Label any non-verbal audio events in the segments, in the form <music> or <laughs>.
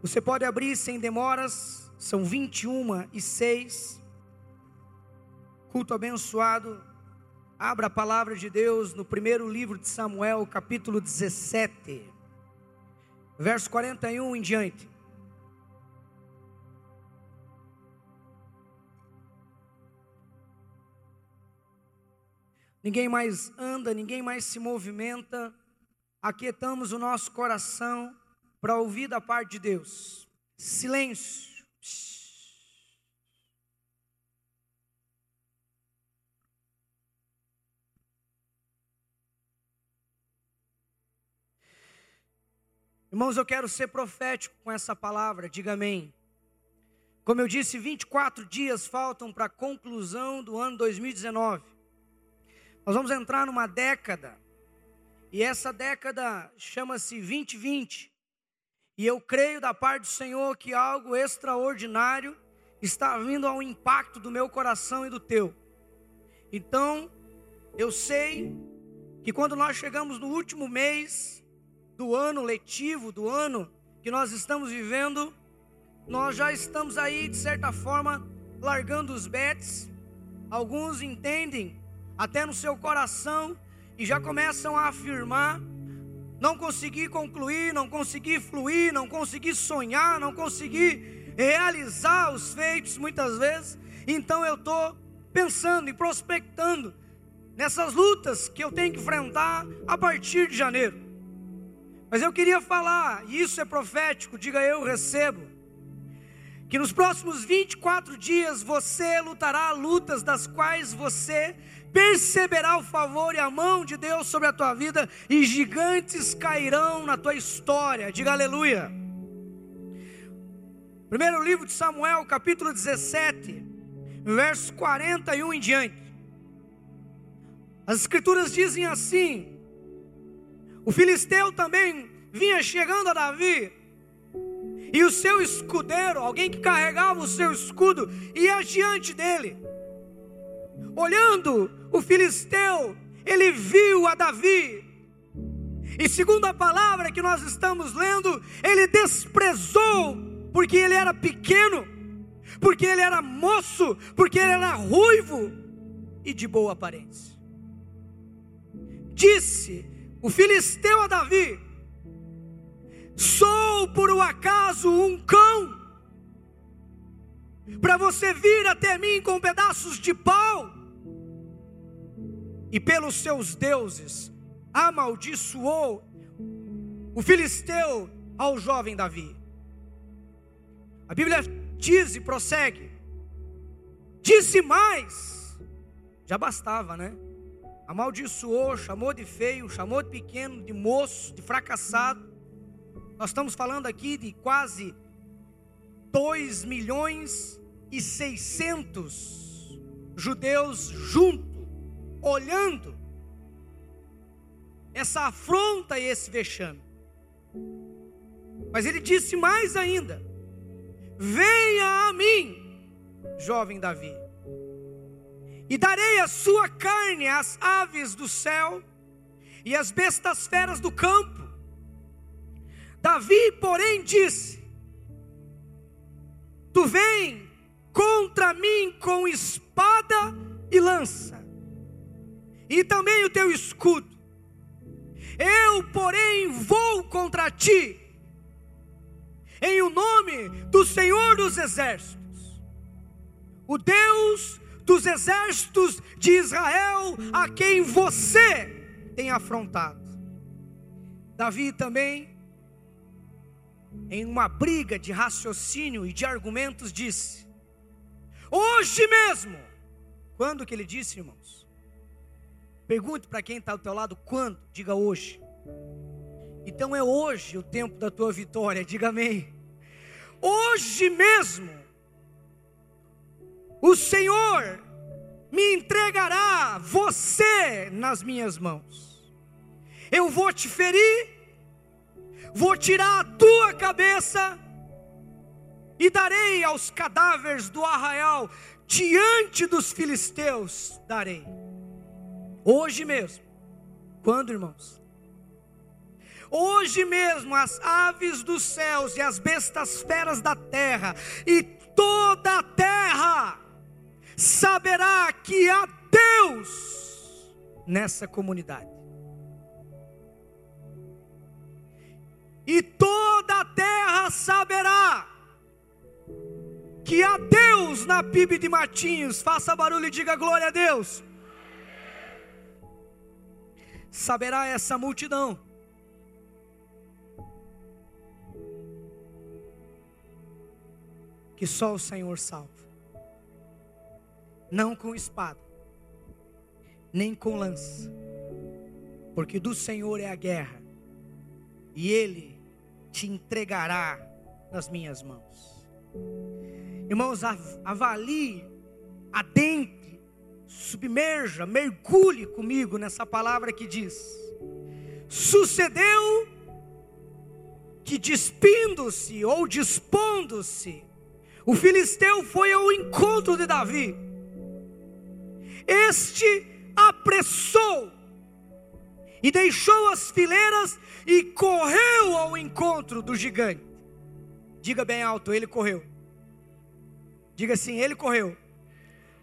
Você pode abrir sem demoras, são 21 e 6. Culto abençoado. Abra a palavra de Deus no primeiro livro de Samuel, capítulo 17, verso 41 em diante. Ninguém mais anda, ninguém mais se movimenta. Aquietamos o nosso coração para ouvir da parte de Deus. Silêncio. Irmãos, eu quero ser profético com essa palavra, diga amém. Como eu disse, 24 dias faltam para a conclusão do ano 2019. Nós vamos entrar numa década, e essa década chama-se 2020. E eu creio da parte do Senhor que algo extraordinário está vindo ao impacto do meu coração e do teu. Então, eu sei que quando nós chegamos no último mês do ano letivo, do ano que nós estamos vivendo, nós já estamos aí, de certa forma, largando os bets. Alguns entendem, até no seu coração, e já começam a afirmar não consegui concluir, não consegui fluir, não consegui sonhar, não consegui realizar os feitos muitas vezes. Então eu estou pensando e prospectando nessas lutas que eu tenho que enfrentar a partir de janeiro. Mas eu queria falar, e isso é profético, diga eu recebo, que nos próximos 24 dias você lutará lutas das quais você perceberá o favor e a mão de Deus sobre a tua vida, e gigantes cairão na tua história. Diga aleluia. Primeiro livro de Samuel, capítulo 17, verso 41 em diante. As escrituras dizem assim: O filisteu também vinha chegando a Davi, e o seu escudeiro, alguém que carregava o seu escudo, ia diante dele. Olhando o filisteu, ele viu a Davi. E segundo a palavra que nós estamos lendo, ele desprezou, porque ele era pequeno, porque ele era moço, porque ele era ruivo e de boa aparência. Disse o filisteu a Davi: Sou por um acaso um cão, para você vir até mim com pedaços de pau e pelos seus deuses amaldiçoou o filisteu ao jovem Davi. A Bíblia diz e prossegue: disse mais, já bastava, né? Amaldiçoou, chamou de feio, chamou de pequeno, de moço, de fracassado. Nós estamos falando aqui de quase 2 milhões e 600 judeus juntos olhando essa afronta e esse vexame. Mas ele disse mais ainda: Venha a mim, jovem Davi, e darei a sua carne às aves do céu e às bestas feras do campo. Davi, porém, disse: Tu vem contra mim com espada e lança e também o teu escudo. Eu, porém, vou contra ti, em o nome do Senhor dos Exércitos, o Deus dos exércitos de Israel, a quem você tem afrontado. Davi também, em uma briga de raciocínio e de argumentos, disse: Hoje mesmo, quando que ele disse, irmãos? Pergunte para quem está ao teu lado quando, diga hoje. Então é hoje o tempo da tua vitória, diga amém. Hoje mesmo, o Senhor me entregará você nas minhas mãos. Eu vou te ferir, vou tirar a tua cabeça e darei aos cadáveres do arraial diante dos filisteus darei. Hoje mesmo. Quando, irmãos? Hoje mesmo as aves dos céus e as bestas feras da terra e toda a terra saberá que há Deus nessa comunidade. E toda a terra saberá que há Deus na PIB de Matinhos. Faça barulho e diga glória a Deus. Saberá essa multidão. Que só o Senhor salva. Não com espada, nem com lança, porque do Senhor é a guerra, e Ele te entregará nas minhas mãos. Irmãos, avalie, adentre, submerja, mergulhe comigo nessa palavra que diz: Sucedeu que despindo-se ou dispondo-se, o filisteu foi ao encontro de Davi. Este apressou e deixou as fileiras e correu ao encontro do gigante. Diga bem alto, ele correu. Diga assim, ele correu.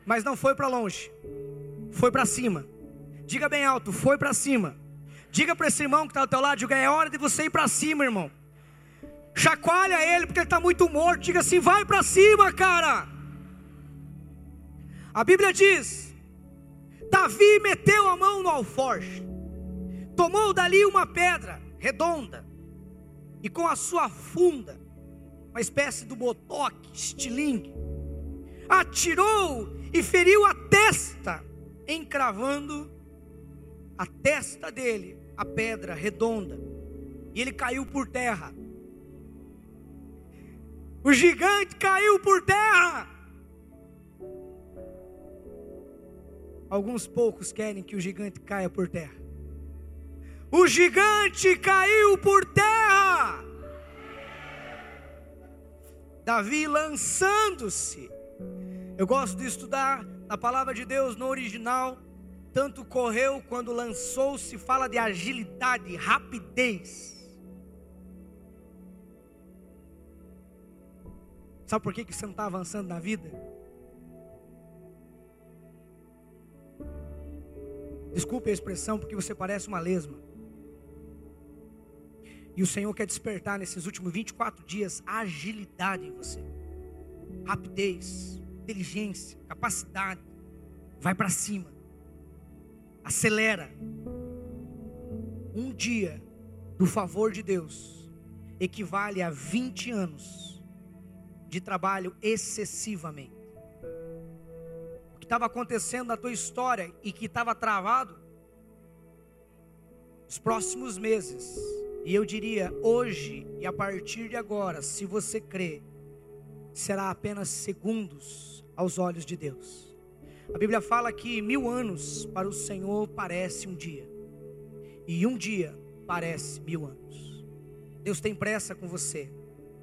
Mas não foi para longe. Foi para cima. Diga bem alto, foi para cima. Diga para esse irmão que está ao teu lado, diga, é hora de você ir para cima, irmão. Chacoalha ele porque ele está muito morto. Diga assim, vai para cima, cara. A Bíblia diz: Davi meteu a mão no alforje, tomou dali uma pedra redonda, e com a sua funda, uma espécie do botoque, estilingue, atirou e feriu a testa, encravando a testa dele, a pedra redonda, e ele caiu por terra. O gigante caiu por terra. Alguns poucos querem que o gigante caia por terra. O gigante caiu por terra. Davi lançando-se. Eu gosto de estudar a palavra de Deus no original. Tanto correu quando lançou-se, fala de agilidade, rapidez. Sabe por que, que você não está avançando na vida? Desculpe a expressão, porque você parece uma lesma. E o Senhor quer despertar nesses últimos 24 dias agilidade em você, rapidez, inteligência, capacidade. Vai para cima, acelera. Um dia do favor de Deus equivale a 20 anos de trabalho excessivamente. O que estava acontecendo na tua história e que estava travado, os próximos meses e eu diria, hoje e a partir de agora, se você crê, será apenas segundos aos olhos de Deus. A Bíblia fala que mil anos para o Senhor parece um dia, e um dia parece mil anos. Deus tem pressa com você,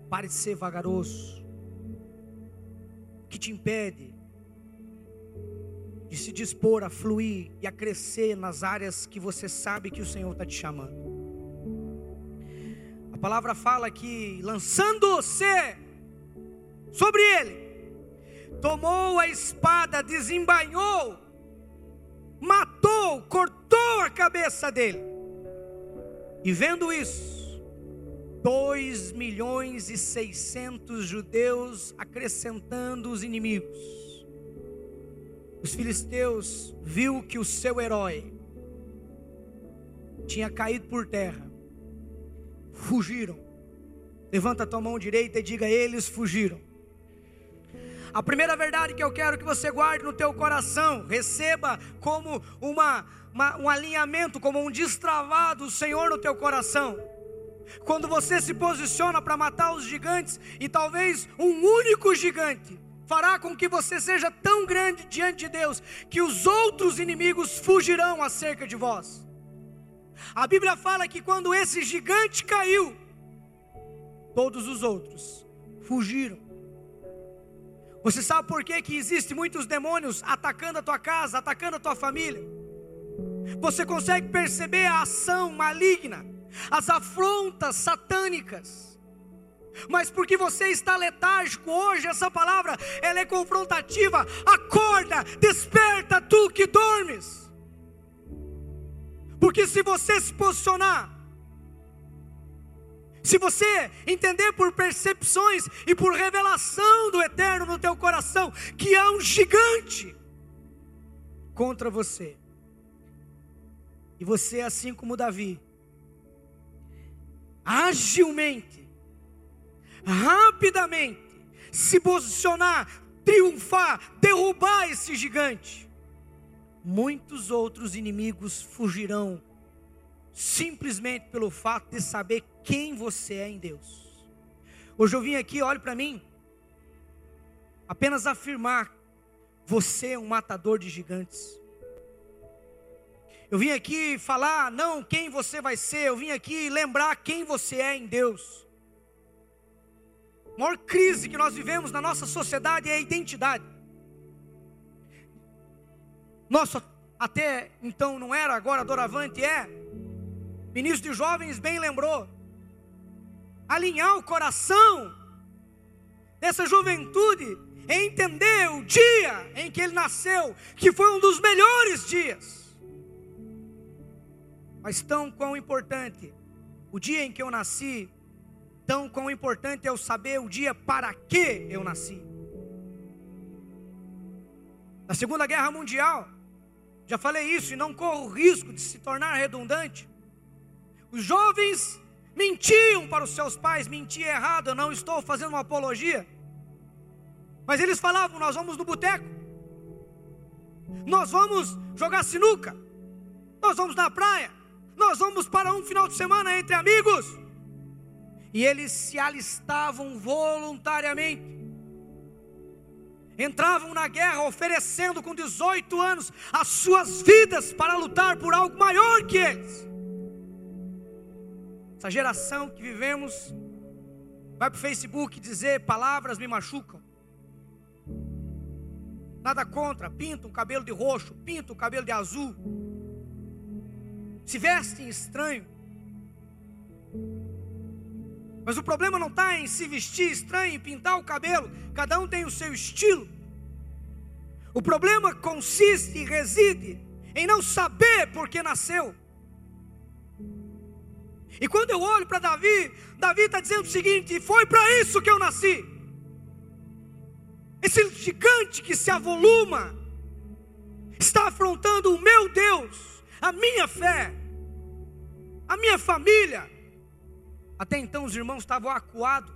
pare de ser vagaroso. O que te impede de se dispor a fluir e a crescer nas áreas que você sabe que o Senhor está te chamando? palavra fala que lançando-se sobre ele, tomou a espada, desembainhou, matou, cortou a cabeça dele. E vendo isso, dois milhões e seiscentos judeus acrescentando os inimigos. Os filisteus viu que o seu herói tinha caído por terra fugiram. Levanta a tua mão direita e diga: Eles fugiram. A primeira verdade que eu quero que você guarde no teu coração, receba como uma, uma, um alinhamento, como um destravado o Senhor no teu coração. Quando você se posiciona para matar os gigantes, e talvez um único gigante fará com que você seja tão grande diante de Deus, que os outros inimigos fugirão acerca de vós. A Bíblia fala que quando esse gigante caiu, todos os outros fugiram. Você sabe por que, que existem muitos demônios atacando a tua casa, atacando a tua família? Você consegue perceber a ação maligna, as afrontas satânicas. Mas porque você está letárgico hoje, essa palavra ela é confrontativa. Acorda, desperta tu que dormes. Porque se você se posicionar, se você entender por percepções e por revelação do eterno no teu coração que há um gigante contra você. E você, assim como Davi, agilmente, rapidamente, se posicionar, triunfar, derrubar esse gigante, muitos outros inimigos fugirão, simplesmente pelo fato de saber quem você é em Deus. Hoje eu vim aqui, olhe para mim, apenas afirmar: você é um matador de gigantes. Eu vim aqui falar não quem você vai ser, eu vim aqui lembrar quem você é em Deus. A maior crise que nós vivemos na nossa sociedade é a identidade. Nossa, até então não era, agora doravante é. Ministro de Jovens bem lembrou. Alinhar o coração dessa juventude é entender o dia em que ele nasceu, que foi um dos melhores dias. Mas tão quão importante o dia em que eu nasci, tão quão importante é eu saber o dia para que eu nasci. Na Segunda Guerra Mundial, já falei isso e não corro o risco de se tornar redundante. Os jovens mentiam para os seus pais, mentia errado, eu não estou fazendo uma apologia. Mas eles falavam: nós vamos no boteco, nós vamos jogar sinuca, nós vamos na praia, nós vamos para um final de semana entre amigos. E eles se alistavam voluntariamente. Entravam na guerra oferecendo com 18 anos as suas vidas para lutar por algo maior que eles. Essa geração que vivemos vai para o Facebook dizer palavras me machucam. Nada contra, pinta o cabelo de roxo, pinta o cabelo de azul se vestem estranho. Mas o problema não está em se vestir estranho, em pintar o cabelo, cada um tem o seu estilo. O problema consiste e reside em não saber por que nasceu. E quando eu olho para Davi, Davi está dizendo o seguinte: foi para isso que eu nasci. Esse gigante que se avoluma está afrontando o meu Deus a minha fé, a minha família. Até então os irmãos estavam acuados.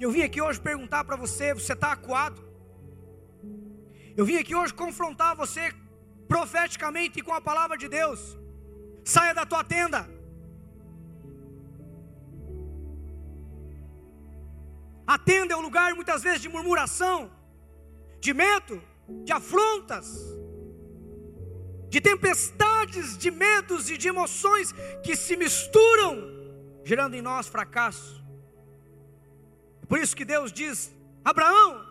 Eu vim aqui hoje perguntar para você: você está acuado? Eu vim aqui hoje confrontar você profeticamente com a palavra de Deus. Saia da tua tenda. A tenda é um lugar muitas vezes de murmuração, de medo, de afrontas de tempestades, de medos e de emoções que se misturam, gerando em nós fracasso. É por isso que Deus diz: Abraão,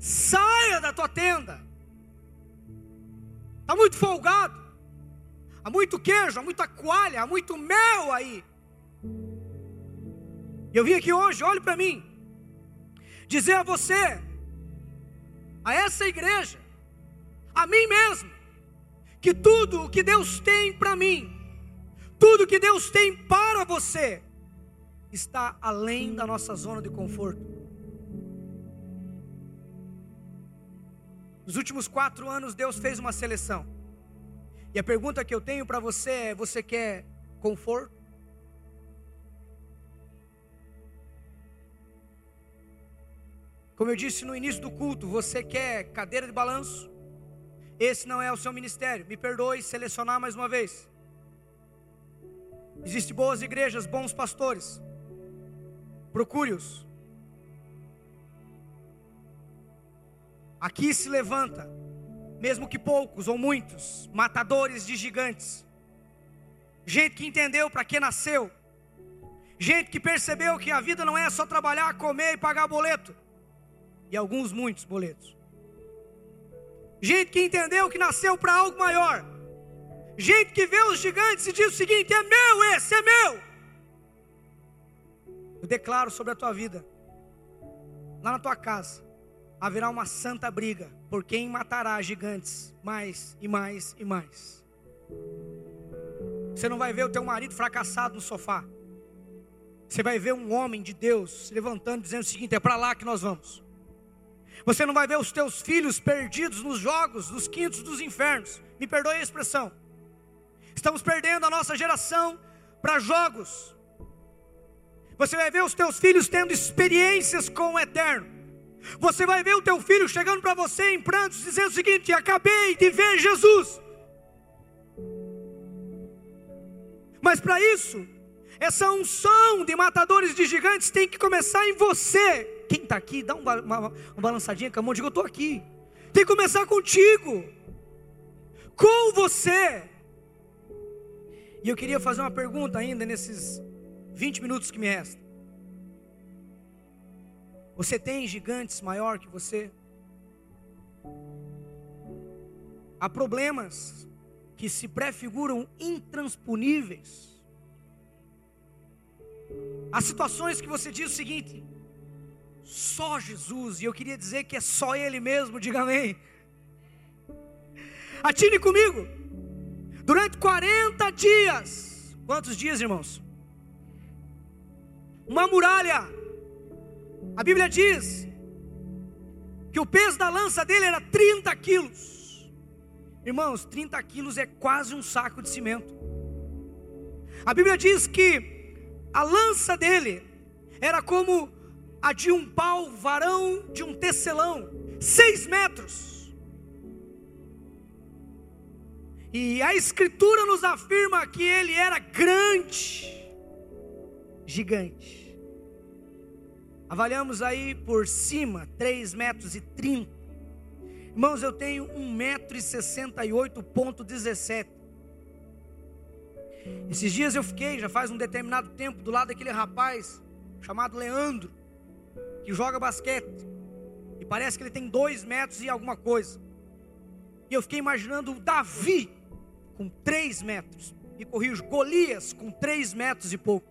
saia da tua tenda. Está muito folgado, há muito queijo, há muita coalha, há muito mel aí. Eu vim aqui hoje, olhe para mim, dizer a você, a essa igreja, a mim mesmo, que tudo o que Deus tem para mim, tudo que Deus tem para você, está além da nossa zona de conforto. Nos últimos quatro anos, Deus fez uma seleção. E a pergunta que eu tenho para você é: você quer conforto? Como eu disse no início do culto, você quer cadeira de balanço? Esse não é o seu ministério. Me perdoe selecionar mais uma vez. Existem boas igrejas, bons pastores. Procure-os. Aqui se levanta, mesmo que poucos ou muitos, matadores de gigantes. Gente que entendeu para que nasceu. Gente que percebeu que a vida não é só trabalhar, comer e pagar boleto. E alguns, muitos boletos. Gente que entendeu que nasceu para algo maior. Gente que vê os gigantes e diz o seguinte: é meu esse, é meu. Eu declaro sobre a tua vida, lá na tua casa, haverá uma santa briga por quem matará gigantes mais e mais e mais. Você não vai ver o teu marido fracassado no sofá. Você vai ver um homem de Deus se levantando dizendo o seguinte: é para lá que nós vamos. Você não vai ver os teus filhos perdidos nos jogos, nos quintos dos infernos. Me perdoe a expressão. Estamos perdendo a nossa geração para jogos. Você vai ver os teus filhos tendo experiências com o eterno. Você vai ver o teu filho chegando para você em prantos, dizendo o seguinte: acabei de ver Jesus. Mas para isso, essa unção de matadores de gigantes tem que começar em você. Quem está aqui, dá uma, uma, uma balançadinha com a mão, diga: Eu estou aqui. Tem que começar contigo, com você. E eu queria fazer uma pergunta ainda nesses 20 minutos que me restam. Você tem gigantes maior que você? Há problemas que se prefiguram intransponíveis. Há situações que você diz o seguinte: só Jesus, e eu queria dizer que é só Ele mesmo, diga amém. Atine comigo, durante 40 dias, quantos dias, irmãos? Uma muralha, a Bíblia diz que o peso da lança dele era 30 quilos. Irmãos, 30 quilos é quase um saco de cimento. A Bíblia diz que a lança dele era como a de um pau varão de um tecelão, seis metros. E a Escritura nos afirma que ele era grande, gigante. Avaliamos aí por cima, 3 metros e 30. Irmãos, eu tenho 1,68,17m. Esses dias eu fiquei, já faz um determinado tempo, do lado daquele rapaz chamado Leandro, que joga basquete. E parece que ele tem dois metros e alguma coisa. E eu fiquei imaginando o Davi com três metros. E corrijo, Golias com três metros e pouco.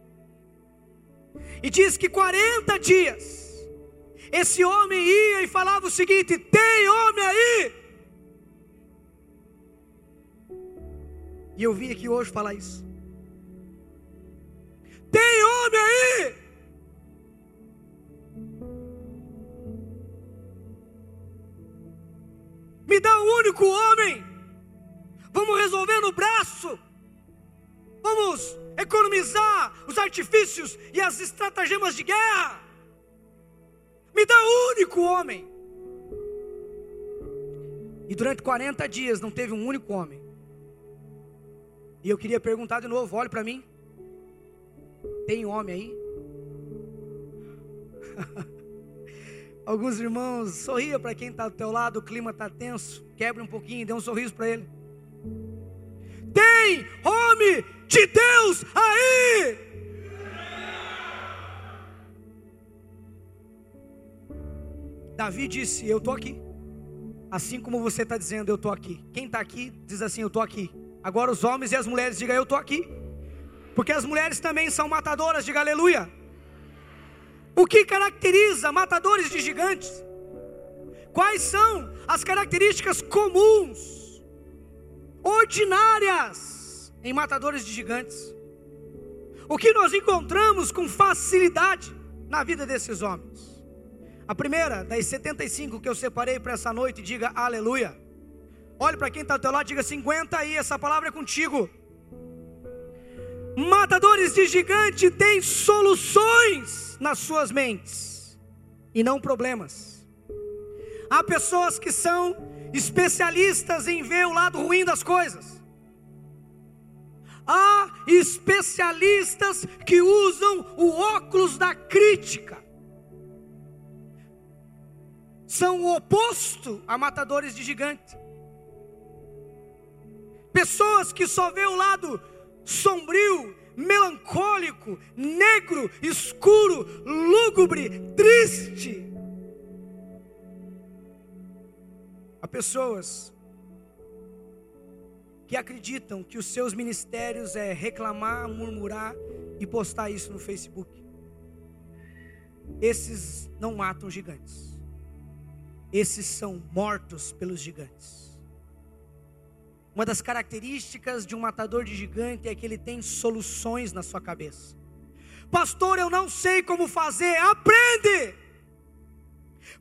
E diz que 40 dias esse homem ia e falava o seguinte: tem homem aí. E eu vim aqui hoje falar isso. Os artifícios e as estratagemas de guerra. Me dá um único homem. E durante 40 dias não teve um único homem. E eu queria perguntar de novo: olhe para mim. Tem homem aí? <laughs> Alguns irmãos, sorria para quem está do teu lado, o clima está tenso. Quebre um pouquinho, dê um sorriso para ele. Tem homem de Deus aí! Davi disse: Eu estou aqui. Assim como você está dizendo, eu estou aqui. Quem está aqui diz assim: Eu estou aqui. Agora os homens e as mulheres digam: Eu estou aqui. Porque as mulheres também são matadoras, diga aleluia. O que caracteriza matadores de gigantes? Quais são as características comuns, ordinárias em matadores de gigantes? O que nós encontramos com facilidade na vida desses homens? A primeira das 75 que eu separei para essa noite, diga aleluia. Olhe para quem está ao teu lado, diga 50 aí, essa palavra é contigo. Matadores de gigante têm soluções nas suas mentes e não problemas. Há pessoas que são especialistas em ver o lado ruim das coisas. Há especialistas que usam o óculos da crítica são o oposto a matadores de gigante. Pessoas que só vê o lado sombrio, melancólico, negro, escuro, lúgubre, triste. Há pessoas que acreditam que os seus ministérios é reclamar, murmurar e postar isso no Facebook. Esses não matam gigantes. Esses são mortos pelos gigantes. Uma das características de um matador de gigante é que ele tem soluções na sua cabeça. Pastor, eu não sei como fazer. Aprende!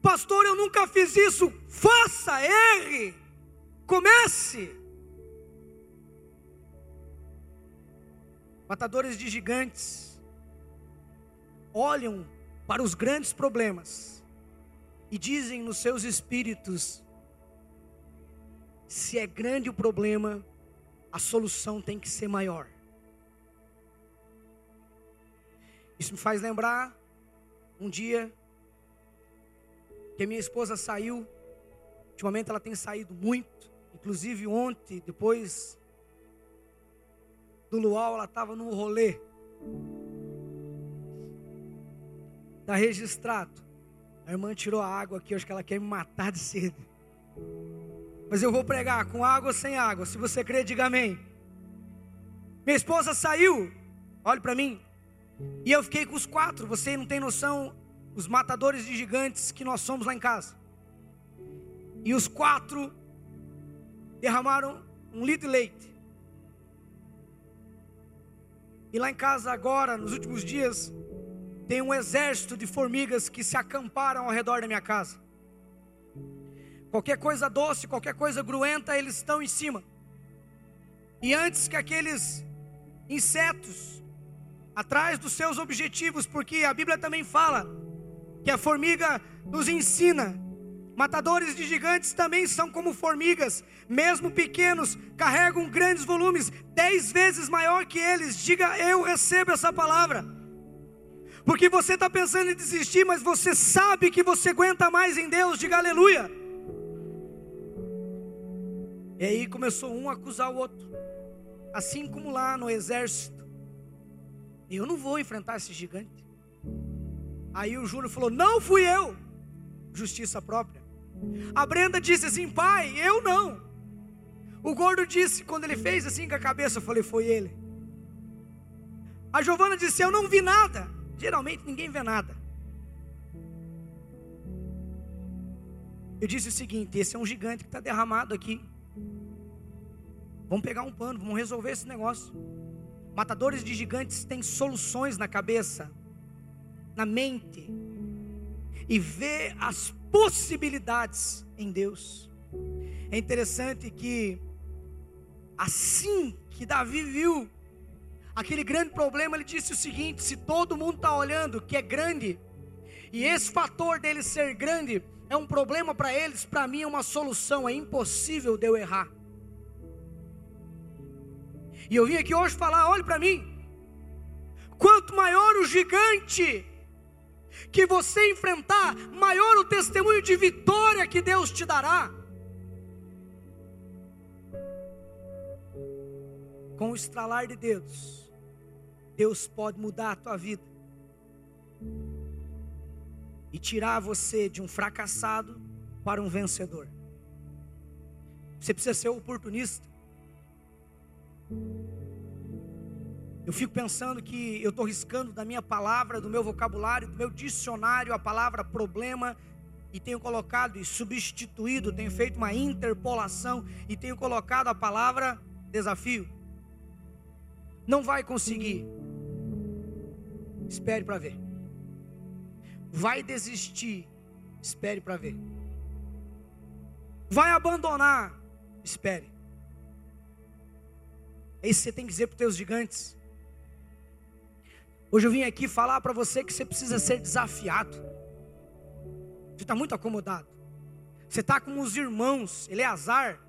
Pastor, eu nunca fiz isso. Faça, erre, comece. Matadores de gigantes olham para os grandes problemas e dizem nos seus espíritos: se é grande o problema, a solução tem que ser maior. Isso me faz lembrar um dia que minha esposa saiu. Ultimamente ela tem saído muito, inclusive ontem, depois do luau, ela estava num rolê. Está registrado. A irmã tirou a água aqui, acho que ela quer me matar de sede. Mas eu vou pregar com água ou sem água. Se você crer, diga amém. Minha esposa saiu, olhe para mim. E eu fiquei com os quatro. Você não tem noção os matadores de gigantes que nós somos lá em casa. E os quatro derramaram um litro de leite. E lá em casa agora, nos últimos dias, tem um exército de formigas que se acamparam ao redor da minha casa. Qualquer coisa doce, qualquer coisa gruenta, eles estão em cima. E antes que aqueles insetos, atrás dos seus objetivos, porque a Bíblia também fala que a formiga nos ensina. Matadores de gigantes também são como formigas, mesmo pequenos, carregam grandes volumes, dez vezes maior que eles. Diga, eu recebo essa palavra. Porque você está pensando em desistir, mas você sabe que você aguenta mais em Deus. Diga aleluia. E aí começou um a acusar o outro, assim como lá no exército. Eu não vou enfrentar esse gigante. Aí o Júnior falou: Não fui eu. Justiça própria. A Brenda disse assim: Pai, eu não. O gordo disse, quando ele fez assim com a cabeça, eu falei: Foi ele. A Giovana disse: Eu não vi nada. Geralmente ninguém vê nada. Eu disse o seguinte: Esse é um gigante que está derramado aqui. Vamos pegar um pano, vamos resolver esse negócio. Matadores de gigantes têm soluções na cabeça na mente e vê as possibilidades em Deus. É interessante que assim que Davi viu aquele grande problema, ele disse o seguinte: se todo mundo está olhando que é grande, e esse fator dele ser grande é um problema para eles, para mim é uma solução, é impossível de eu errar. E eu vim aqui hoje falar: olhe para mim, quanto maior o gigante, que você enfrentar, maior o testemunho de vitória que Deus te dará. Com o estralar de dedos, Deus pode mudar a tua vida e tirar você de um fracassado para um vencedor. Você precisa ser oportunista. Eu fico pensando que eu estou riscando da minha palavra, do meu vocabulário, do meu dicionário a palavra problema e tenho colocado e substituído, tenho feito uma interpolação e tenho colocado a palavra desafio. Não vai conseguir. Espere para ver. Vai desistir. Espere para ver. Vai abandonar. Espere. É isso que você tem que dizer para os teus gigantes. Hoje eu vim aqui falar para você que você precisa ser desafiado. Você está muito acomodado. Você está como os irmãos Eleazar.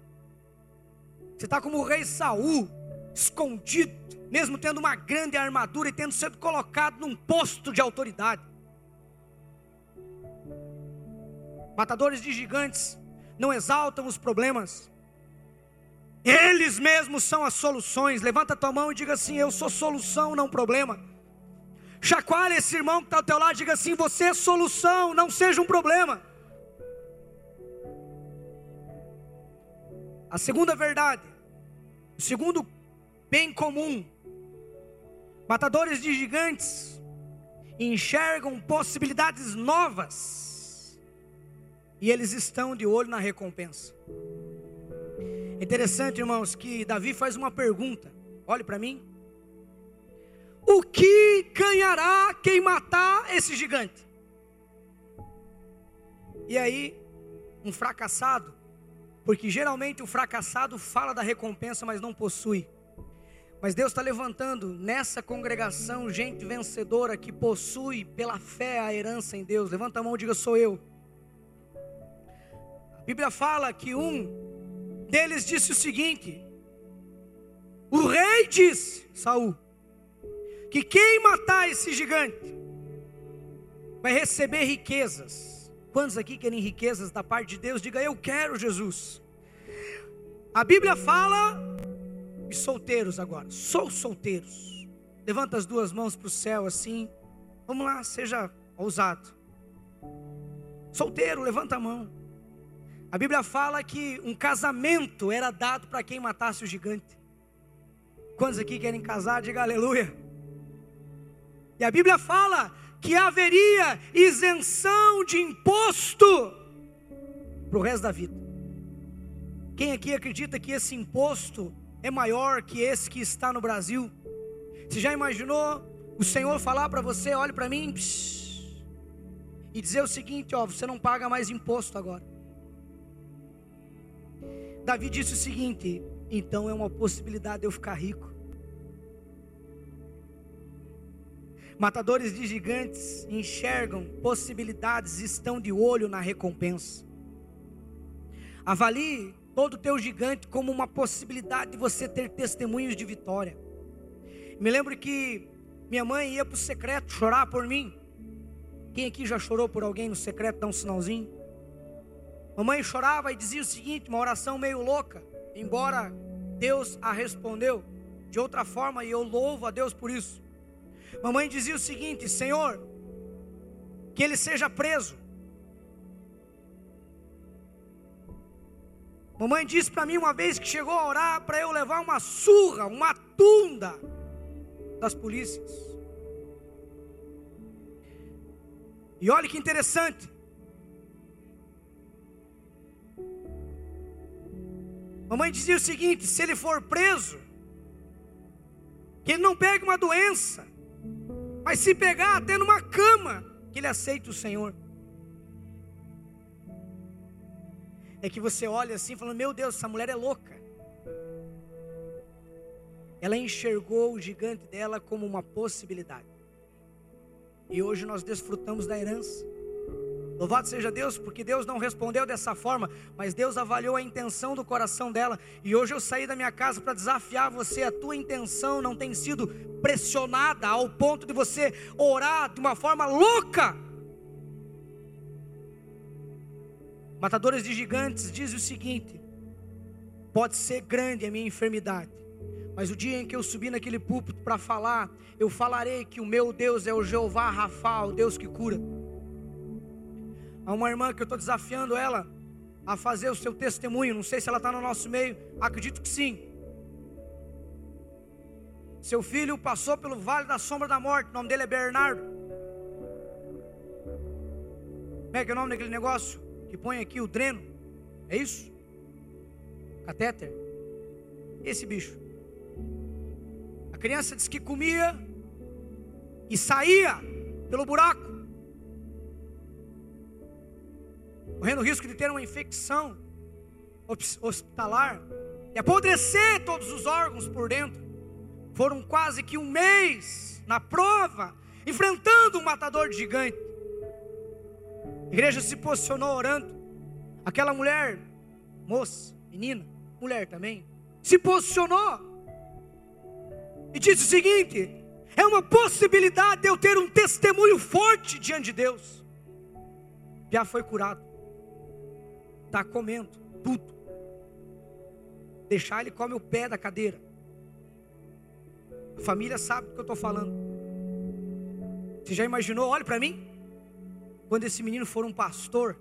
Você está como o rei Saul, escondido, mesmo tendo uma grande armadura e tendo sido colocado num posto de autoridade. Matadores de gigantes não exaltam os problemas. Eles mesmos são as soluções. Levanta tua mão e diga assim: Eu sou solução, não problema. Chacoalhe esse irmão que está ao teu lado, diga assim: você é solução, não seja um problema. A segunda verdade, O segundo bem comum, matadores de gigantes enxergam possibilidades novas e eles estão de olho na recompensa. Interessante, irmãos, que Davi faz uma pergunta. Olhe para mim. O que ganhará quem matar esse gigante? E aí, um fracassado, porque geralmente o fracassado fala da recompensa, mas não possui. Mas Deus está levantando nessa congregação gente vencedora que possui pela fé a herança em Deus. Levanta a mão e diga: Sou eu. A Bíblia fala que um deles disse o seguinte: O rei disse, Saul, que quem matar esse gigante vai receber riquezas. Quantos aqui querem riquezas da parte de Deus? Diga: Eu quero, Jesus. A Bíblia fala e solteiros agora, sou solteiros. Levanta as duas mãos para o céu assim. Vamos lá, seja ousado. Solteiro, levanta a mão. A Bíblia fala que um casamento era dado para quem matasse o gigante. Quantos aqui querem casar? Diga aleluia. E a Bíblia fala que haveria isenção de imposto para o resto da vida. Quem aqui acredita que esse imposto é maior que esse que está no Brasil. Você já imaginou o Senhor falar para você, olhe para mim, e dizer o seguinte, ó, você não paga mais imposto agora. Davi disse o seguinte, então é uma possibilidade de eu ficar rico. Matadores de gigantes enxergam possibilidades, estão de olho na recompensa. Avalie todo o teu gigante como uma possibilidade de você ter testemunhos de vitória. Me lembro que minha mãe ia para o secreto chorar por mim. Quem aqui já chorou por alguém no secreto? Dá um sinalzinho. Mamãe chorava e dizia o seguinte, uma oração meio louca, embora Deus a respondeu de outra forma e eu louvo a Deus por isso. Mamãe dizia o seguinte: Senhor, que ele seja preso, Mamãe disse para mim uma vez que chegou a orar para eu levar uma surra, uma tunda das polícias. E olha que interessante. Mamãe dizia o seguinte: se ele for preso, que ele não pegue uma doença, mas se pegar até numa cama, que ele aceite o Senhor. é que você olha assim falando: Meu Deus, essa mulher é louca. Ela enxergou o gigante dela como uma possibilidade. E hoje nós desfrutamos da herança. Louvado seja Deus, porque Deus não respondeu dessa forma, mas Deus avaliou a intenção do coração dela. E hoje eu saí da minha casa para desafiar você. A tua intenção não tem sido pressionada ao ponto de você orar de uma forma louca Matadores de gigantes diz o seguinte: pode ser grande a minha enfermidade, mas o dia em que eu subir naquele púlpito para falar, eu falarei que o meu Deus é o Jeová Rafa, o Deus que cura. Há uma irmã que eu estou desafiando ela a fazer o seu testemunho. Não sei se ela está no nosso meio, acredito que sim. Seu filho passou pelo vale da sombra da morte, o nome dele é Bernardo. Como é que é o nome daquele negócio? que põe aqui o dreno. É isso? Catéter. Esse bicho. A criança disse que comia e saía pelo buraco, correndo o risco de ter uma infecção hospitalar e apodrecer todos os órgãos por dentro. Foram quase que um mês na prova, enfrentando um matador gigante. A igreja se posicionou orando. Aquela mulher, moça, menina, mulher também, se posicionou e disse o seguinte: é uma possibilidade de eu ter um testemunho forte diante de Deus. Já foi curado, está comendo tudo. Deixar ele come o pé da cadeira. A família sabe do que eu estou falando. Você já imaginou? Olhe para mim. Quando esse menino for um pastor,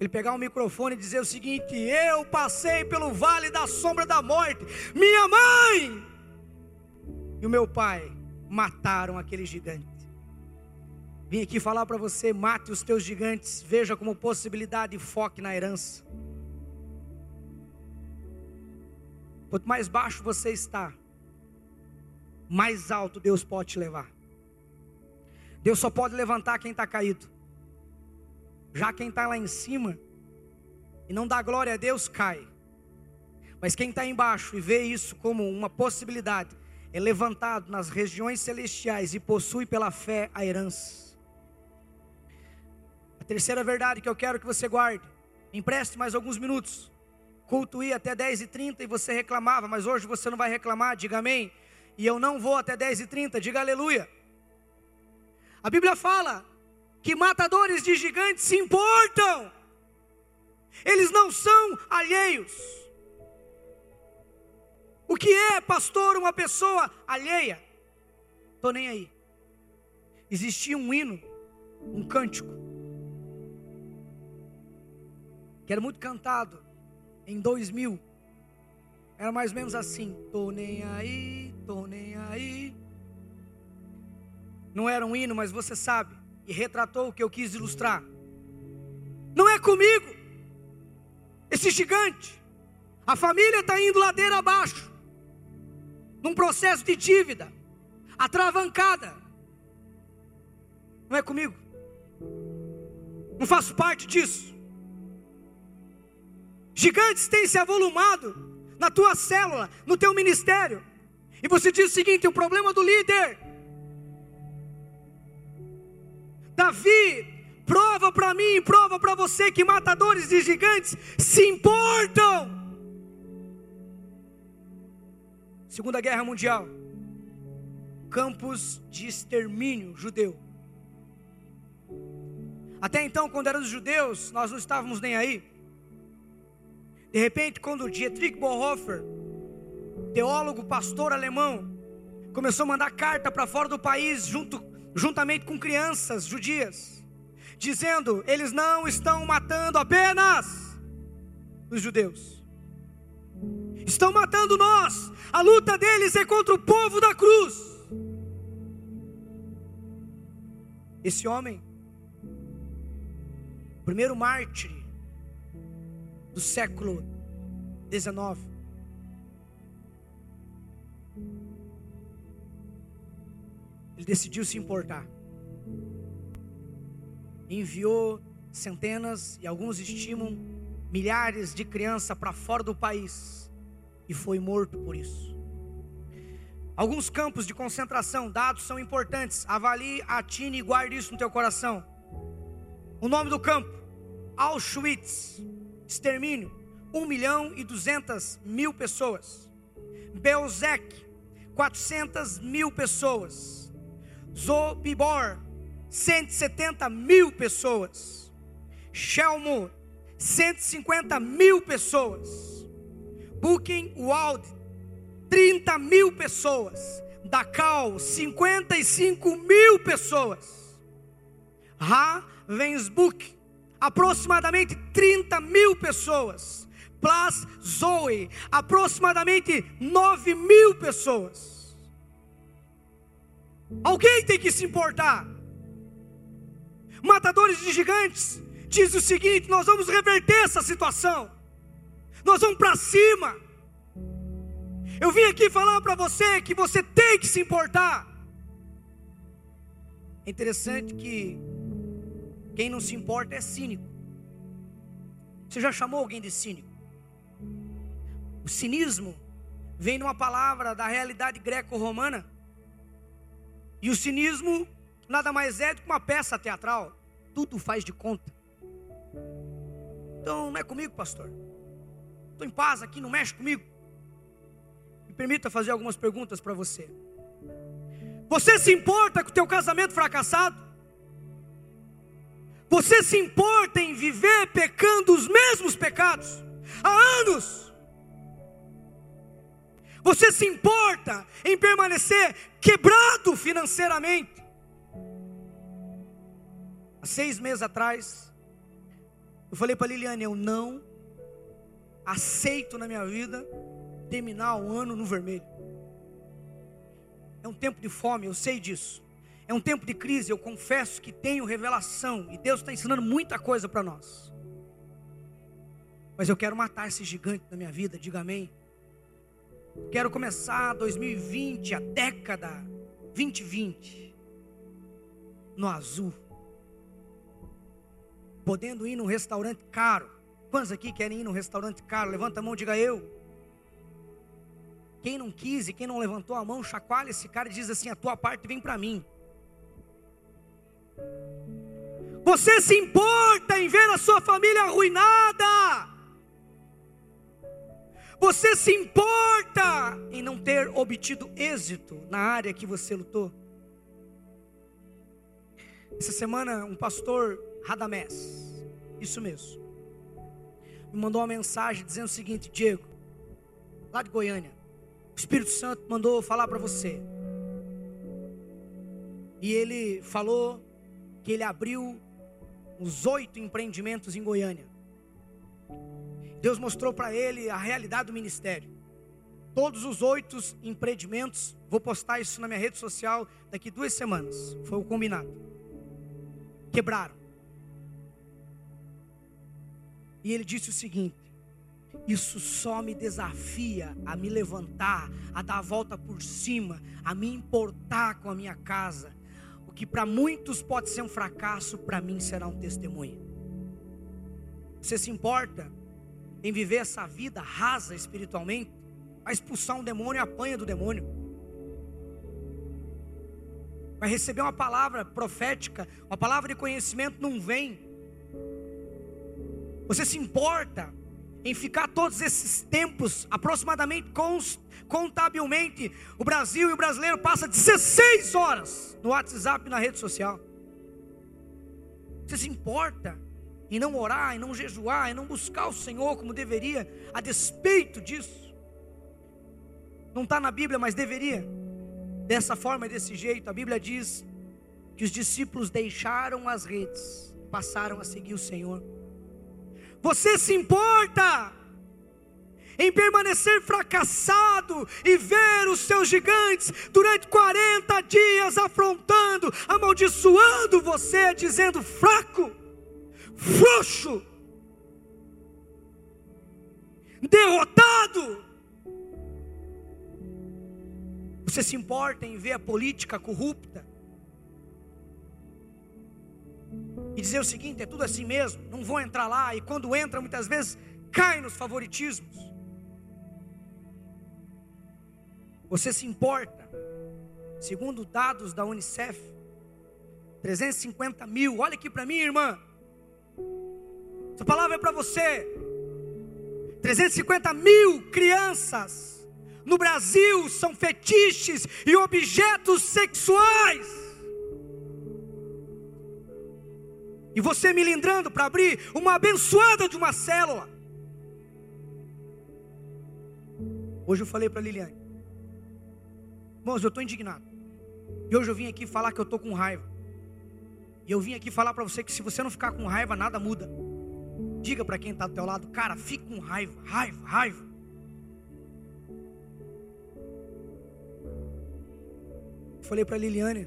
ele pegar o microfone e dizer o seguinte: Eu passei pelo vale da sombra da morte, minha mãe e o meu pai mataram aquele gigante. Vim aqui falar para você: mate os teus gigantes, veja como possibilidade e foque na herança. Quanto mais baixo você está, mais alto Deus pode te levar. Deus só pode levantar quem está caído. Já quem está lá em cima e não dá glória a Deus cai. Mas quem está embaixo e vê isso como uma possibilidade, é levantado nas regiões celestiais e possui pela fé a herança. A terceira verdade que eu quero que você guarde, empreste mais alguns minutos. Culto ia até 10h30 e você reclamava, mas hoje você não vai reclamar, diga amém. E eu não vou até 10h30, diga aleluia. A Bíblia fala que matadores de gigantes se importam, eles não são alheios. O que é, pastor, uma pessoa alheia? Estou nem aí. Existia um hino, um cântico, que era muito cantado em 2000. Era mais ou menos assim: Tô nem aí, tô nem aí. Não era um hino, mas você sabe, e retratou o que eu quis ilustrar. Não é comigo, esse gigante. A família está indo ladeira abaixo, num processo de dívida, atravancada. Não é comigo, não faço parte disso. Gigantes têm se avolumado na tua célula, no teu ministério. E você diz o seguinte: o problema do líder. Davi prova para mim, prova para você que matadores de gigantes se importam. Segunda Guerra Mundial, campos de extermínio judeu. Até então, quando eram os judeus, nós não estávamos nem aí. De repente, quando Dietrich Bonhoeffer, teólogo, pastor alemão, começou a mandar carta para fora do país, junto, juntamente com crianças judias, dizendo: eles não estão matando apenas os judeus, estão matando nós, a luta deles é contra o povo da cruz. Esse homem, primeiro mártir do século XIX. Ele decidiu se importar. Enviou centenas e alguns estimam milhares de crianças para fora do país e foi morto por isso. Alguns campos de concentração, dados são importantes. Avalie, atine e guarde isso no teu coração. O nome do campo: Auschwitz extermínio, 1 milhão e 200 mil pessoas. Belzec, 400 mil pessoas. Zobibor, 170 mil pessoas. Shelmo, 150 mil pessoas. Buchenwald, 30 mil pessoas. Dachau, 55 mil pessoas. Ravensbrück, aproximadamente 30 mil pessoas. Plas Zoe, aproximadamente 9 mil pessoas. Alguém tem que se importar. Matadores de gigantes diz o seguinte: nós vamos reverter essa situação. Nós vamos para cima. Eu vim aqui falar para você que você tem que se importar. É interessante que quem não se importa é cínico. Você já chamou alguém de cínico? O cinismo vem de uma palavra da realidade greco-romana. E o cinismo nada mais é do que uma peça teatral. Tudo faz de conta. Então não é comigo, pastor. Estou em paz aqui, não mexe comigo. Me permita fazer algumas perguntas para você. Você se importa com o teu casamento fracassado? Você se importa em viver pecando os mesmos pecados há anos? Você se importa em permanecer quebrado financeiramente? Há seis meses atrás, Eu falei para Liliane, eu não aceito na minha vida terminar o ano no vermelho. É um tempo de fome, eu sei disso. É um tempo de crise, eu confesso que tenho revelação e Deus está ensinando muita coisa para nós. Mas eu quero matar esse gigante na minha vida, diga amém. Quero começar 2020, a década 2020, no azul. Podendo ir num restaurante caro. Quantos aqui querem ir num restaurante caro? Levanta a mão, diga eu. Quem não quis e quem não levantou a mão, chacoalha esse cara e diz assim: a tua parte vem para mim. Você se importa em ver a sua família arruinada? Você se importa em não ter obtido êxito na área que você lutou? Essa semana, um pastor Radamés, isso mesmo, me mandou uma mensagem dizendo o seguinte: Diego, lá de Goiânia, o Espírito Santo mandou falar para você. E ele falou que ele abriu uns oito empreendimentos em Goiânia. Deus mostrou para ele a realidade do ministério. Todos os oito empreendimentos, vou postar isso na minha rede social daqui duas semanas. Foi o combinado. Quebraram. E ele disse o seguinte: Isso só me desafia a me levantar, a dar a volta por cima, a me importar com a minha casa. Que para muitos pode ser um fracasso, para mim será um testemunho. Você se importa em viver essa vida rasa espiritualmente? Vai expulsar um demônio e apanha do demônio. Vai receber uma palavra profética, uma palavra de conhecimento, não vem. Você se importa em ficar todos esses tempos, aproximadamente contabilmente, o Brasil e o brasileiro passa 16 horas no WhatsApp e na rede social. Você se importa em não orar, em não jejuar, em não buscar o Senhor como deveria, a despeito disso? Não está na Bíblia, mas deveria. Dessa forma e desse jeito, a Bíblia diz que os discípulos deixaram as redes, passaram a seguir o Senhor. Você se importa em permanecer fracassado e ver os seus gigantes durante 40 dias afrontando, amaldiçoando você, dizendo fraco, frouxo, derrotado. Você se importa em ver a política corrupta? E dizer o seguinte: é tudo assim mesmo, não vou entrar lá, e quando entra, muitas vezes cai nos favoritismos. Você se importa, segundo dados da Unicef, 350 mil, olha aqui para mim, irmã, essa palavra é para você. 350 mil crianças no Brasil são fetiches e objetos sexuais. E você me para abrir uma abençoada de uma célula. Hoje eu falei para Liliane, irmãos, eu estou indignado. E hoje eu vim aqui falar que eu estou com raiva. E eu vim aqui falar para você que se você não ficar com raiva, nada muda. Diga para quem está do teu lado, cara, fique com raiva, raiva, raiva. Falei para Liliane,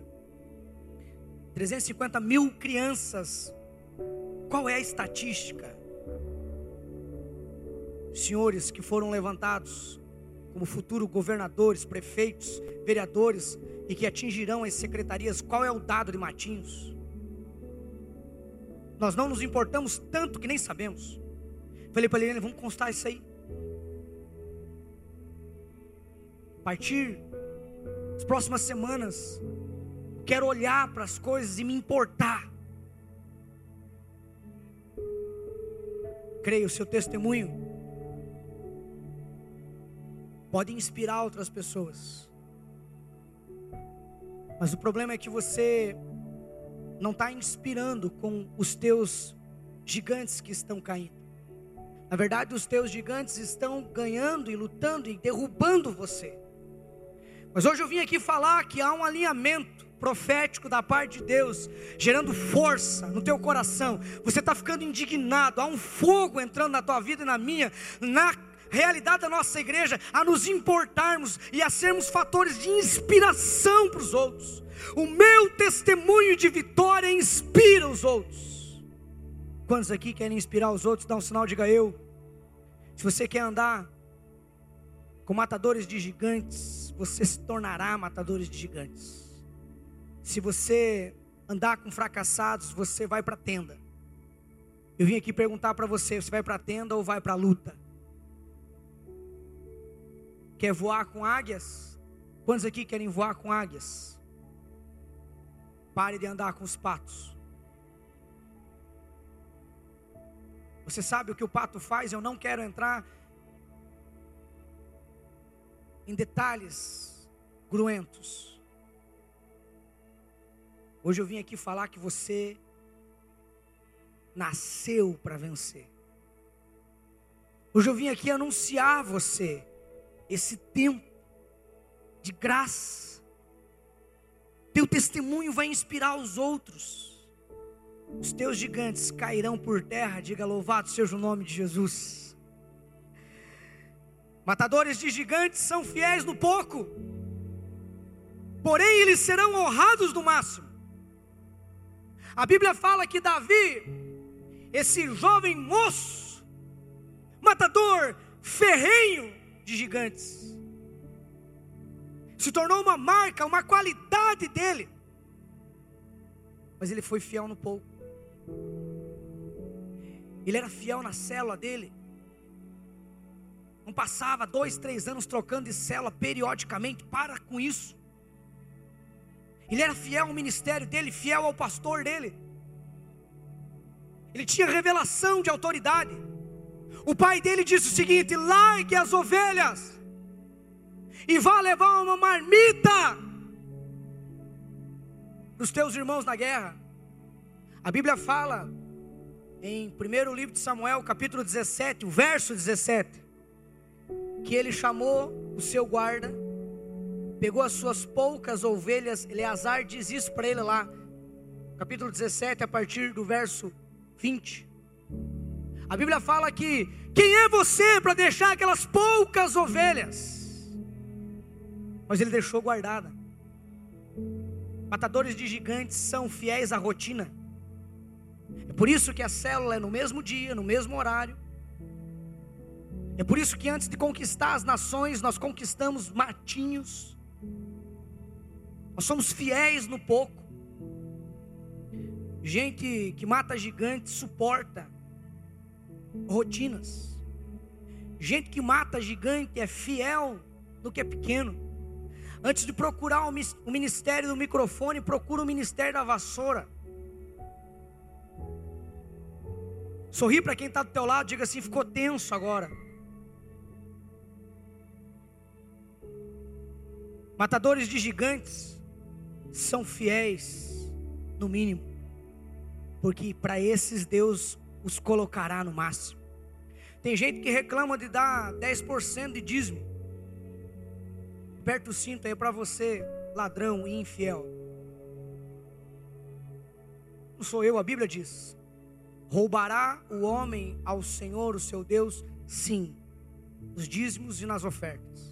350 mil crianças qual é a estatística? Senhores que foram levantados como futuros governadores, prefeitos, vereadores e que atingirão as secretarias, qual é o dado de Matinhos? Nós não nos importamos tanto que nem sabemos. Falei para ele, vamos constar isso aí. A partir das próximas semanas, quero olhar para as coisas e me importar. Creia, o seu testemunho pode inspirar outras pessoas. Mas o problema é que você não está inspirando com os teus gigantes que estão caindo. Na verdade, os teus gigantes estão ganhando e lutando e derrubando você. Mas hoje eu vim aqui falar que há um alinhamento profético da parte de Deus, gerando força no teu coração. Você está ficando indignado, há um fogo entrando na tua vida e na minha, na realidade da nossa igreja, a nos importarmos e a sermos fatores de inspiração para os outros. O meu testemunho de vitória inspira os outros. Quantos aqui querem inspirar os outros? Dá um sinal, diga eu. Se você quer andar com matadores de gigantes, você se tornará matadores de gigantes. Se você andar com fracassados, você vai para a tenda. Eu vim aqui perguntar para você: você vai para a tenda ou vai para a luta? Quer voar com águias? Quantos aqui querem voar com águias? Pare de andar com os patos. Você sabe o que o pato faz? Eu não quero entrar em detalhes gruentos. Hoje eu vim aqui falar que você nasceu para vencer. Hoje eu vim aqui anunciar você esse tempo de graça. Teu testemunho vai inspirar os outros. Os teus gigantes cairão por terra, diga louvado seja o nome de Jesus. Matadores de gigantes são fiéis no pouco, porém eles serão honrados no máximo. A Bíblia fala que Davi, esse jovem moço, matador ferrenho, de gigantes. Se tornou uma marca, uma qualidade dele. Mas ele foi fiel no pouco. Ele era fiel na célula dele. Não passava dois, três anos trocando de célula periodicamente. Para com isso. Ele era fiel ao ministério dele, fiel ao pastor dele. Ele tinha revelação de autoridade. O pai dele disse o seguinte: largue as ovelhas e vá levar uma marmita para os teus irmãos na guerra. A Bíblia fala em 1 livro de Samuel, capítulo 17, o verso 17, que ele chamou o seu guarda, pegou as suas poucas ovelhas, Eleazar diz isso para ele lá, capítulo 17, a partir do verso 20. A Bíblia fala que quem é você para deixar aquelas poucas ovelhas? Mas ele deixou guardada. Matadores de gigantes são fiéis à rotina. É por isso que a célula é no mesmo dia, no mesmo horário. É por isso que antes de conquistar as nações, nós conquistamos matinhos. Nós somos fiéis no pouco. Gente que mata gigantes suporta rotinas. Gente que mata gigante é fiel no que é pequeno. Antes de procurar o ministério do microfone, procura o ministério da vassoura. Sorri para quem está do teu lado, diga assim: ficou tenso agora. Matadores de gigantes são fiéis, no mínimo, porque para esses Deus os colocará no máximo. Tem gente que reclama de dar 10% de dízimo. Aperta o cinto aí para você, ladrão e infiel. Não sou eu, a Bíblia diz: roubará o homem ao Senhor, o seu Deus, sim, nos dízimos e nas ofertas.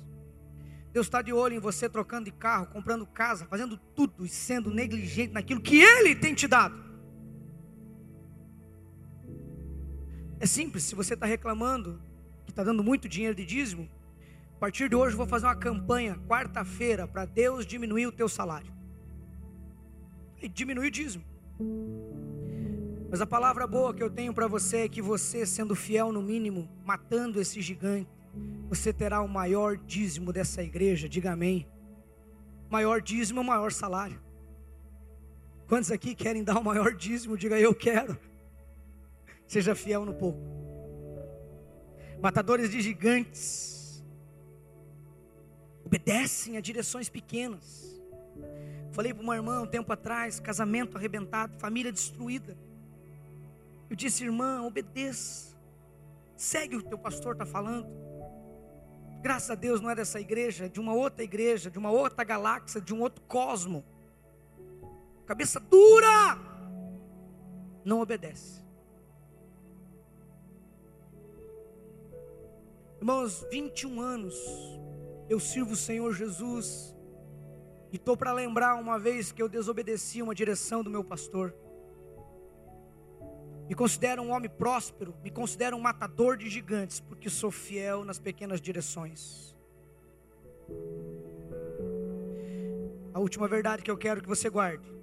Deus está de olho em você trocando de carro, comprando casa, fazendo tudo e sendo negligente naquilo que Ele tem te dado. É simples, se você está reclamando que está dando muito dinheiro de dízimo, a partir de hoje vou fazer uma campanha, quarta-feira, para Deus diminuir o teu salário. E diminuir o dízimo. Mas a palavra boa que eu tenho para você é que você, sendo fiel no mínimo, matando esse gigante, você terá o maior dízimo dessa igreja, diga amém. Maior dízimo, maior salário. Quantos aqui querem dar o maior dízimo? Diga eu quero. Seja fiel no pouco. Matadores de gigantes obedecem a direções pequenas. Falei para uma irmã um tempo atrás, casamento arrebentado, família destruída. Eu disse, irmã, obedeça. Segue o que teu pastor está falando. Graças a Deus não é dessa igreja, é de uma outra igreja, de uma outra galáxia, de um outro cosmo. cabeça dura, não obedece. Irmãos, 21 anos eu sirvo o Senhor Jesus e estou para lembrar uma vez que eu desobedeci uma direção do meu pastor. Me considero um homem próspero, me considero um matador de gigantes, porque sou fiel nas pequenas direções. A última verdade que eu quero que você guarde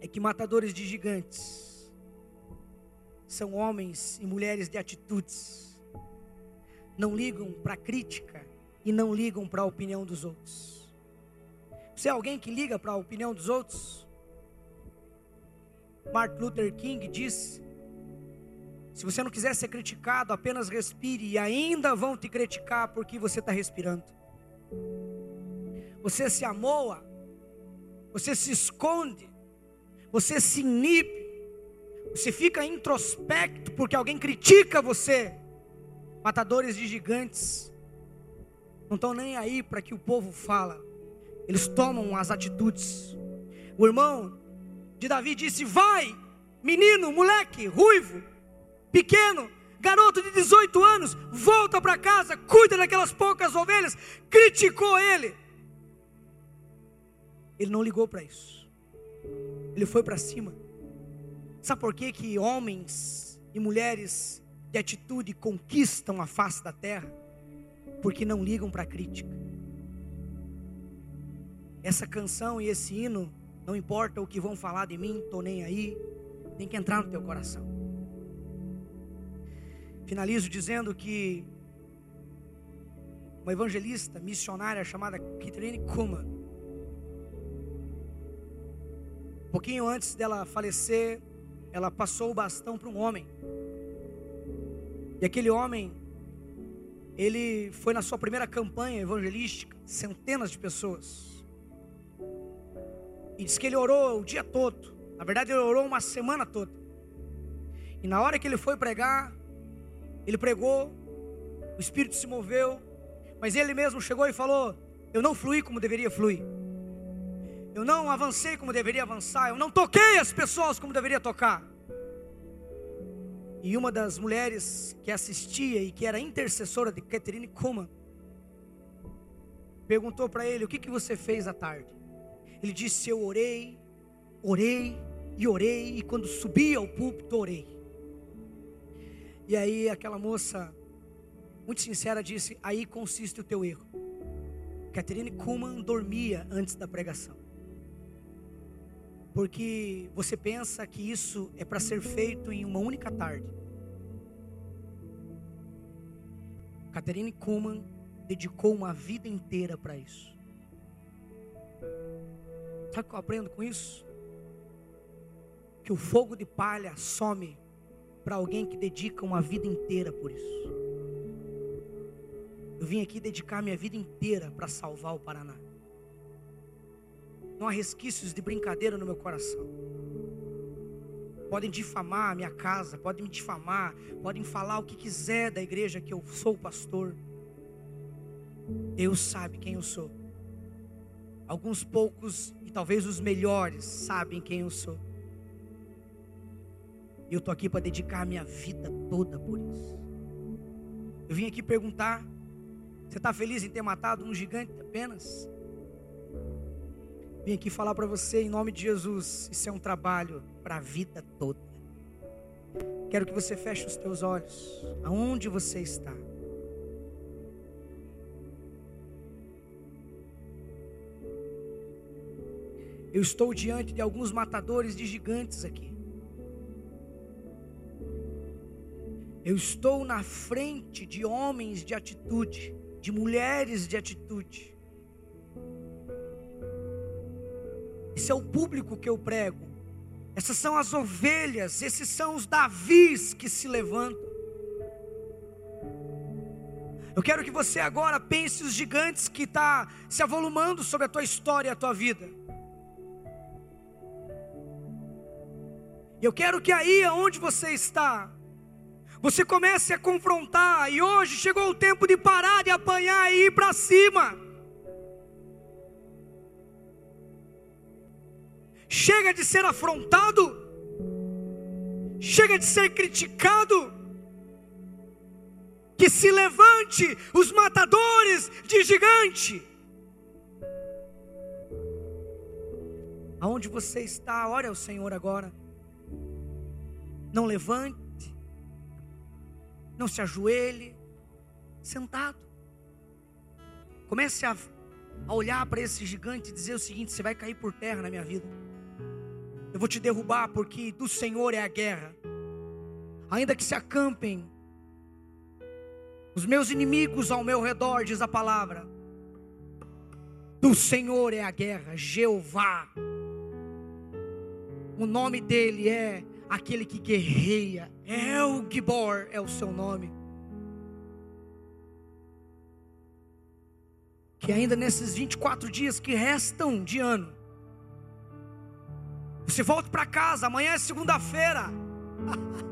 é que matadores de gigantes são homens e mulheres de atitudes, não ligam para crítica e não ligam para a opinião dos outros. Você é alguém que liga para a opinião dos outros? Martin Luther King disse se você não quiser ser criticado, apenas respire e ainda vão te criticar porque você está respirando. Você se amoa, você se esconde, você se inibe, você fica introspecto porque alguém critica você. Matadores de gigantes não estão nem aí para que o povo fala, eles tomam as atitudes. O irmão de Davi disse: Vai, menino, moleque, ruivo, pequeno, garoto de 18 anos, volta para casa, cuida daquelas poucas ovelhas, criticou ele. Ele não ligou para isso. Ele foi para cima. Sabe por que que homens e mulheres de atitude conquistam a face da terra? Porque não ligam para a crítica. Essa canção e esse hino, não importa o que vão falar de mim, tô nem aí, tem que entrar no teu coração. Finalizo dizendo que uma evangelista missionária chamada Catherine Kuhlman, um pouquinho antes dela falecer, ela passou o bastão para um homem. E aquele homem, ele foi na sua primeira campanha evangelística, centenas de pessoas. E diz que ele orou o dia todo. Na verdade, ele orou uma semana toda. E na hora que ele foi pregar, ele pregou, o Espírito se moveu, mas ele mesmo chegou e falou: Eu não fluí como deveria fluir, eu não avancei como deveria avançar, eu não toquei as pessoas como deveria tocar. E uma das mulheres que assistia e que era intercessora de Catherine Kuhlman perguntou para ele: O que, que você fez à tarde? Ele disse: Eu orei, orei e orei, e quando subi ao púlpito, orei. E aí aquela moça, muito sincera, disse: Aí consiste o teu erro. Catherine Kuhlman dormia antes da pregação. Porque você pensa que isso é para ser feito em uma única tarde. Catherine Kuhlman dedicou uma vida inteira para isso. Sabe o que eu aprendo com isso? Que o fogo de palha some para alguém que dedica uma vida inteira por isso. Eu vim aqui dedicar minha vida inteira para salvar o Paraná. Não há resquícios de brincadeira no meu coração. Podem difamar a minha casa, podem me difamar, podem falar o que quiser da igreja que eu sou pastor. Deus sabe quem eu sou. Alguns poucos e talvez os melhores sabem quem eu sou. E eu estou aqui para dedicar a minha vida toda por isso. Eu vim aqui perguntar: você está feliz em ter matado um gigante apenas? Vim aqui falar para você em nome de Jesus: isso é um trabalho para a vida toda. Quero que você feche os teus olhos, aonde você está. Eu estou diante de alguns matadores de gigantes aqui. Eu estou na frente de homens de atitude, de mulheres de atitude. Esse é o público que eu prego. Essas são as ovelhas, esses são os Davis que se levantam. Eu quero que você agora pense os gigantes que está se avolumando sobre a tua história e a tua vida. Eu quero que aí onde você está, você comece a confrontar, e hoje chegou o tempo de parar de apanhar e ir para cima. chega de ser afrontado, chega de ser criticado. Que se levante os matadores de gigante. Aonde você está, ore ao Senhor agora. Não levante, não se ajoelhe, sentado. Comece a, a olhar para esse gigante e dizer o seguinte: você vai cair por terra na minha vida. Eu vou te derrubar porque do Senhor é a guerra. Ainda que se acampem os meus inimigos ao meu redor, diz a palavra. Do Senhor é a guerra, Jeová. O nome dele é aquele que guerreia. El Gibor é o seu nome. Que ainda nesses 24 dias que restam de ano, você volta para casa, amanhã é segunda-feira. <laughs>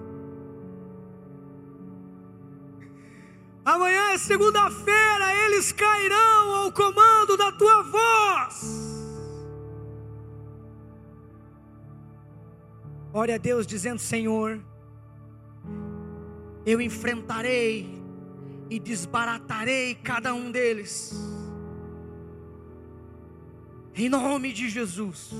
amanhã é segunda-feira, eles cairão ao comando da tua voz. Ore a Deus dizendo: Senhor, eu enfrentarei e desbaratarei cada um deles, em nome de Jesus.